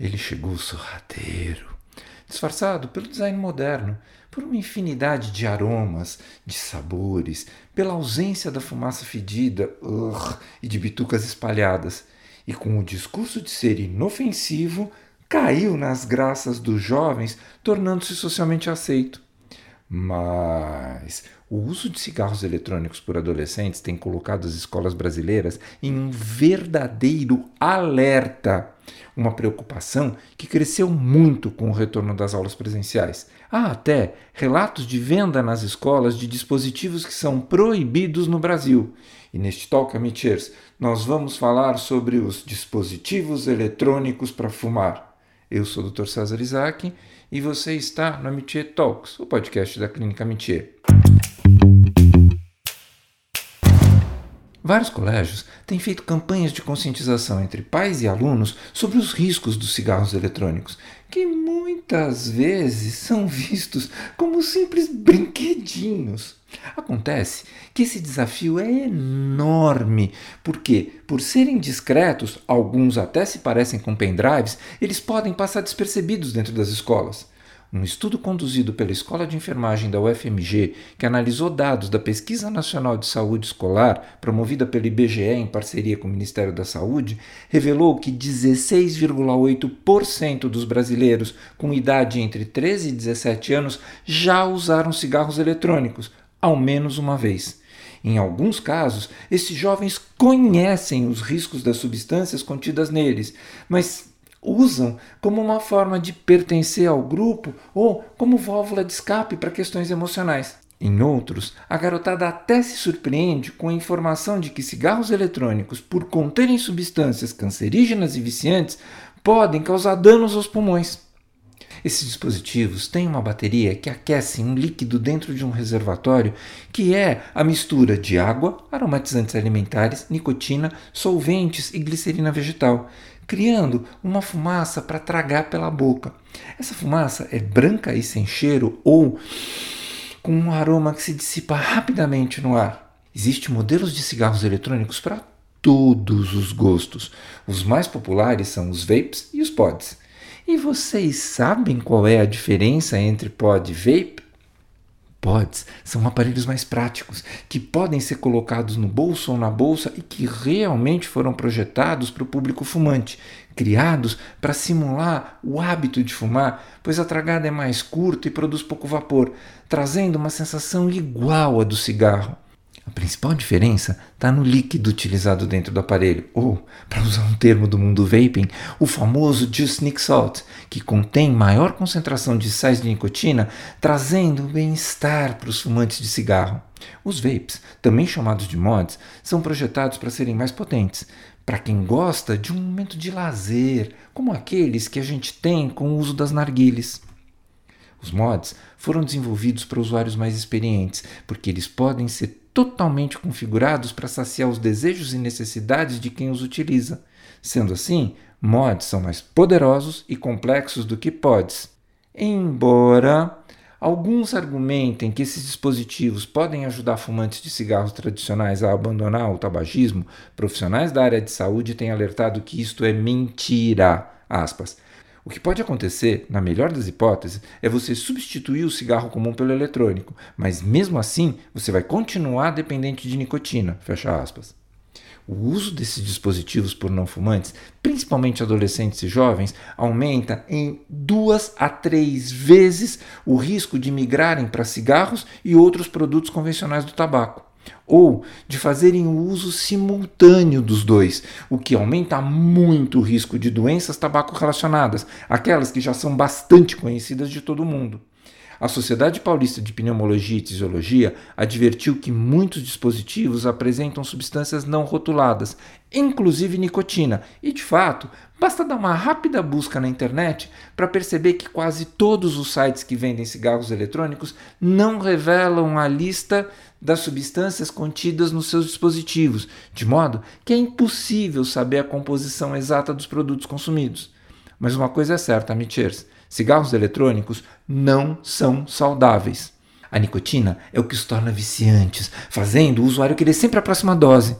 Ele chegou sorrateiro, disfarçado pelo design moderno, por uma infinidade de aromas, de sabores, pela ausência da fumaça fedida e de bitucas espalhadas, e com o discurso de ser inofensivo, caiu nas graças dos jovens, tornando-se socialmente aceito. Mas o uso de cigarros eletrônicos por adolescentes tem colocado as escolas brasileiras em um verdadeiro alerta, uma preocupação que cresceu muito com o retorno das aulas presenciais. Há até relatos de venda nas escolas de dispositivos que são proibidos no Brasil. E neste Talk Amateurs nós vamos falar sobre os dispositivos eletrônicos para fumar. Eu sou o Dr. César Isaac e você está no Amitié Talks, o podcast da Clínica Amitié. Vários colégios têm feito campanhas de conscientização entre pais e alunos sobre os riscos dos cigarros eletrônicos, que muitas vezes são vistos como simples brinquedinhos. Acontece que esse desafio é enorme, porque, por serem discretos, alguns até se parecem com pendrives, eles podem passar despercebidos dentro das escolas. Um estudo conduzido pela Escola de Enfermagem da UFMG, que analisou dados da Pesquisa Nacional de Saúde Escolar, promovida pelo IBGE em parceria com o Ministério da Saúde, revelou que 16,8% dos brasileiros com idade entre 13 e 17 anos já usaram cigarros eletrônicos, ao menos uma vez. Em alguns casos, esses jovens conhecem os riscos das substâncias contidas neles, mas usam como uma forma de pertencer ao grupo ou como válvula de escape para questões emocionais. Em outros, a garotada até se surpreende com a informação de que cigarros eletrônicos, por conterem substâncias cancerígenas e viciantes, podem causar danos aos pulmões. Esses dispositivos têm uma bateria que aquece um líquido dentro de um reservatório que é a mistura de água, aromatizantes alimentares, nicotina, solventes e glicerina vegetal, criando uma fumaça para tragar pela boca. Essa fumaça é branca e sem cheiro ou com um aroma que se dissipa rapidamente no ar. Existem modelos de cigarros eletrônicos para todos os gostos. Os mais populares são os vapes e os pods. E vocês sabem qual é a diferença entre pod e vape? Pods são aparelhos mais práticos, que podem ser colocados no bolso ou na bolsa e que realmente foram projetados para o público fumante, criados para simular o hábito de fumar, pois a tragada é mais curta e produz pouco vapor, trazendo uma sensação igual à do cigarro. A principal diferença está no líquido utilizado dentro do aparelho, ou, para usar um termo do mundo vaping, o famoso Juice Salt, que contém maior concentração de sais de nicotina, trazendo bem-estar para os fumantes de cigarro. Os vapes, também chamados de mods, são projetados para serem mais potentes, para quem gosta de um momento de lazer, como aqueles que a gente tem com o uso das narguilhas. Os mods foram desenvolvidos para usuários mais experientes, porque eles podem ser totalmente configurados para saciar os desejos e necessidades de quem os utiliza. Sendo assim, mods são mais poderosos e complexos do que pods. Embora alguns argumentem que esses dispositivos podem ajudar fumantes de cigarros tradicionais a abandonar o tabagismo, profissionais da área de saúde têm alertado que isto é mentira. Aspas. O que pode acontecer, na melhor das hipóteses, é você substituir o cigarro comum pelo eletrônico, mas mesmo assim você vai continuar dependente de nicotina. Fecha aspas. O uso desses dispositivos por não fumantes, principalmente adolescentes e jovens, aumenta em duas a três vezes o risco de migrarem para cigarros e outros produtos convencionais do tabaco ou de fazerem o uso simultâneo dos dois, o que aumenta muito o risco de doenças tabaco relacionadas, aquelas que já são bastante conhecidas de todo mundo. A Sociedade Paulista de Pneumologia e Tisiologia advertiu que muitos dispositivos apresentam substâncias não rotuladas, inclusive nicotina, e de fato, basta dar uma rápida busca na internet para perceber que quase todos os sites que vendem cigarros eletrônicos não revelam a lista das substâncias contidas nos seus dispositivos, de modo que é impossível saber a composição exata dos produtos consumidos. Mas uma coisa é certa, amichers, cigarros eletrônicos não são saudáveis. A nicotina é o que os torna viciantes, fazendo o usuário querer sempre a próxima dose.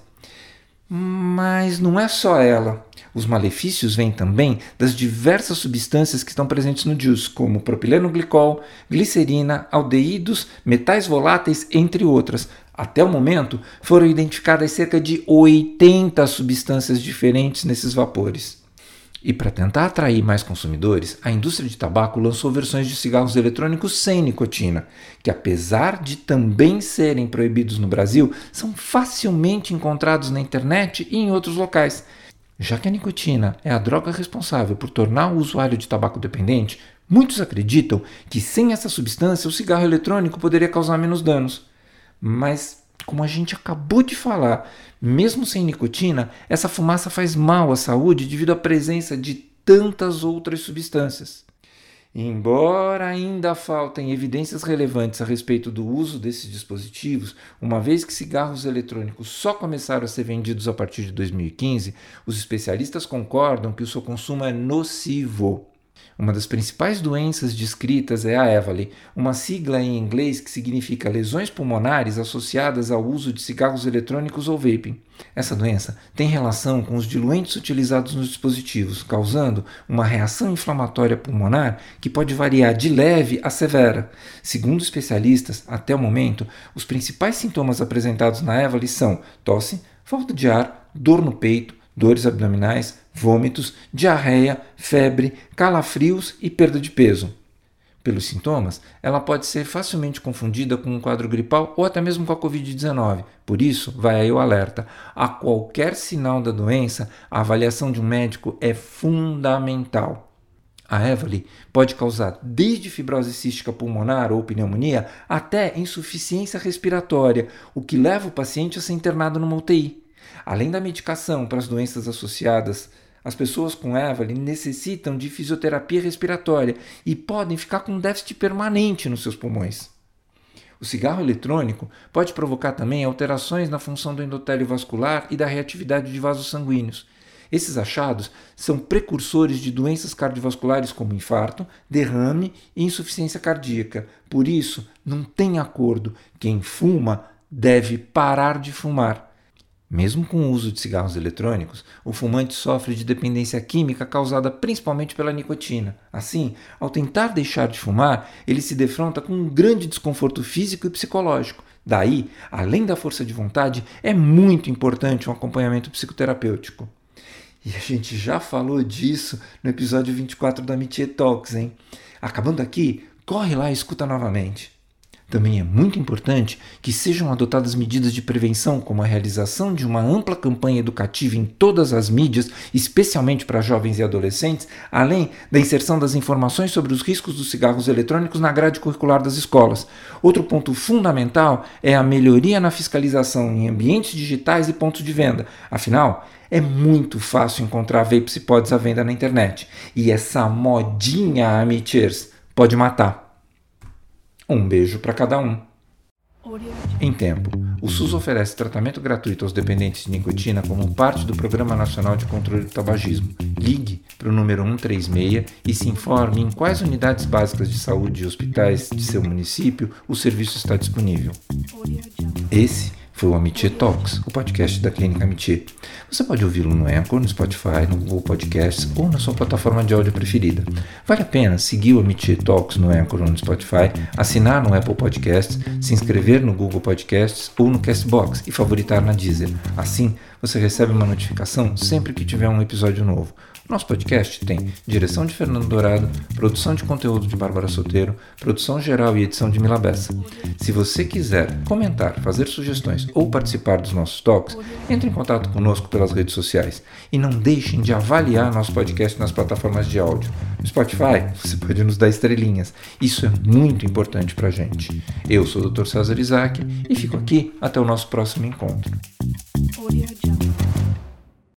Mas não é só ela. Os malefícios vêm também das diversas substâncias que estão presentes no juice, como propileno glicol, glicerina, aldeídos, metais voláteis, entre outras. Até o momento, foram identificadas cerca de 80 substâncias diferentes nesses vapores. E para tentar atrair mais consumidores, a indústria de tabaco lançou versões de cigarros eletrônicos sem nicotina, que apesar de também serem proibidos no Brasil, são facilmente encontrados na internet e em outros locais. Já que a nicotina é a droga responsável por tornar o usuário de tabaco dependente, muitos acreditam que sem essa substância o cigarro eletrônico poderia causar menos danos. Mas, como a gente acabou de falar, mesmo sem nicotina, essa fumaça faz mal à saúde devido à presença de tantas outras substâncias. Embora ainda faltem evidências relevantes a respeito do uso desses dispositivos, uma vez que cigarros eletrônicos só começaram a ser vendidos a partir de 2015, os especialistas concordam que o seu consumo é nocivo. Uma das principais doenças descritas é a EVALI, uma sigla em inglês que significa lesões pulmonares associadas ao uso de cigarros eletrônicos ou vaping. Essa doença tem relação com os diluentes utilizados nos dispositivos, causando uma reação inflamatória pulmonar que pode variar de leve a severa. Segundo especialistas, até o momento, os principais sintomas apresentados na EVALI são tosse, falta de ar, dor no peito, dores abdominais, vômitos, diarreia, febre, calafrios e perda de peso. Pelos sintomas, ela pode ser facilmente confundida com um quadro gripal ou até mesmo com a Covid-19. Por isso, vai aí o alerta: a qualquer sinal da doença, a avaliação de um médico é fundamental. A Evoli pode causar desde fibrose cística pulmonar ou pneumonia até insuficiência respiratória, o que leva o paciente a ser internado numa UTI. Além da medicação para as doenças associadas, as pessoas com EVALI necessitam de fisioterapia respiratória e podem ficar com déficit permanente nos seus pulmões. O cigarro eletrônico pode provocar também alterações na função do endotélio vascular e da reatividade de vasos sanguíneos. Esses achados são precursores de doenças cardiovasculares como infarto, derrame e insuficiência cardíaca. Por isso, não tem acordo. Quem fuma deve parar de fumar. Mesmo com o uso de cigarros eletrônicos, o fumante sofre de dependência química causada principalmente pela nicotina. Assim, ao tentar deixar de fumar, ele se defronta com um grande desconforto físico e psicológico. Daí, além da força de vontade, é muito importante um acompanhamento psicoterapêutico. E a gente já falou disso no episódio 24 da Mitie Talks, hein? Acabando aqui, corre lá e escuta novamente. Também é muito importante que sejam adotadas medidas de prevenção, como a realização de uma ampla campanha educativa em todas as mídias, especialmente para jovens e adolescentes, além da inserção das informações sobre os riscos dos cigarros eletrônicos na grade curricular das escolas. Outro ponto fundamental é a melhoria na fiscalização em ambientes digitais e pontos de venda. Afinal, é muito fácil encontrar vapes e pods à venda na internet. E essa modinha, amateurs, pode matar. Um beijo para cada um. Em tempo, o SUS oferece tratamento gratuito aos dependentes de nicotina como parte do Programa Nacional de Controle do Tabagismo. Ligue para o número 136 e se informe em quais unidades básicas de saúde e hospitais de seu município o serviço está disponível. Esse foi o Amitié Talks, o podcast da Clínica Amitié. Você pode ouvi-lo no Anchor, no Spotify, no Google Podcasts ou na sua plataforma de áudio preferida. Vale a pena seguir o Amitié Talks no Anchor ou no Spotify, assinar no Apple Podcasts, se inscrever no Google Podcasts ou no Castbox e favoritar na Deezer. Assim, você recebe uma notificação sempre que tiver um episódio novo. Nosso podcast tem direção de Fernando Dourado, produção de conteúdo de Bárbara Soteiro, produção geral e edição de Mila Bessa. Se você quiser comentar, fazer sugestões ou participar dos nossos talks, entre em contato conosco pelas redes sociais. E não deixem de avaliar nosso podcast nas plataformas de áudio. No Spotify, você pode nos dar estrelinhas. Isso é muito importante para a gente. Eu sou o Dr. César Isaac e fico aqui até o nosso próximo encontro.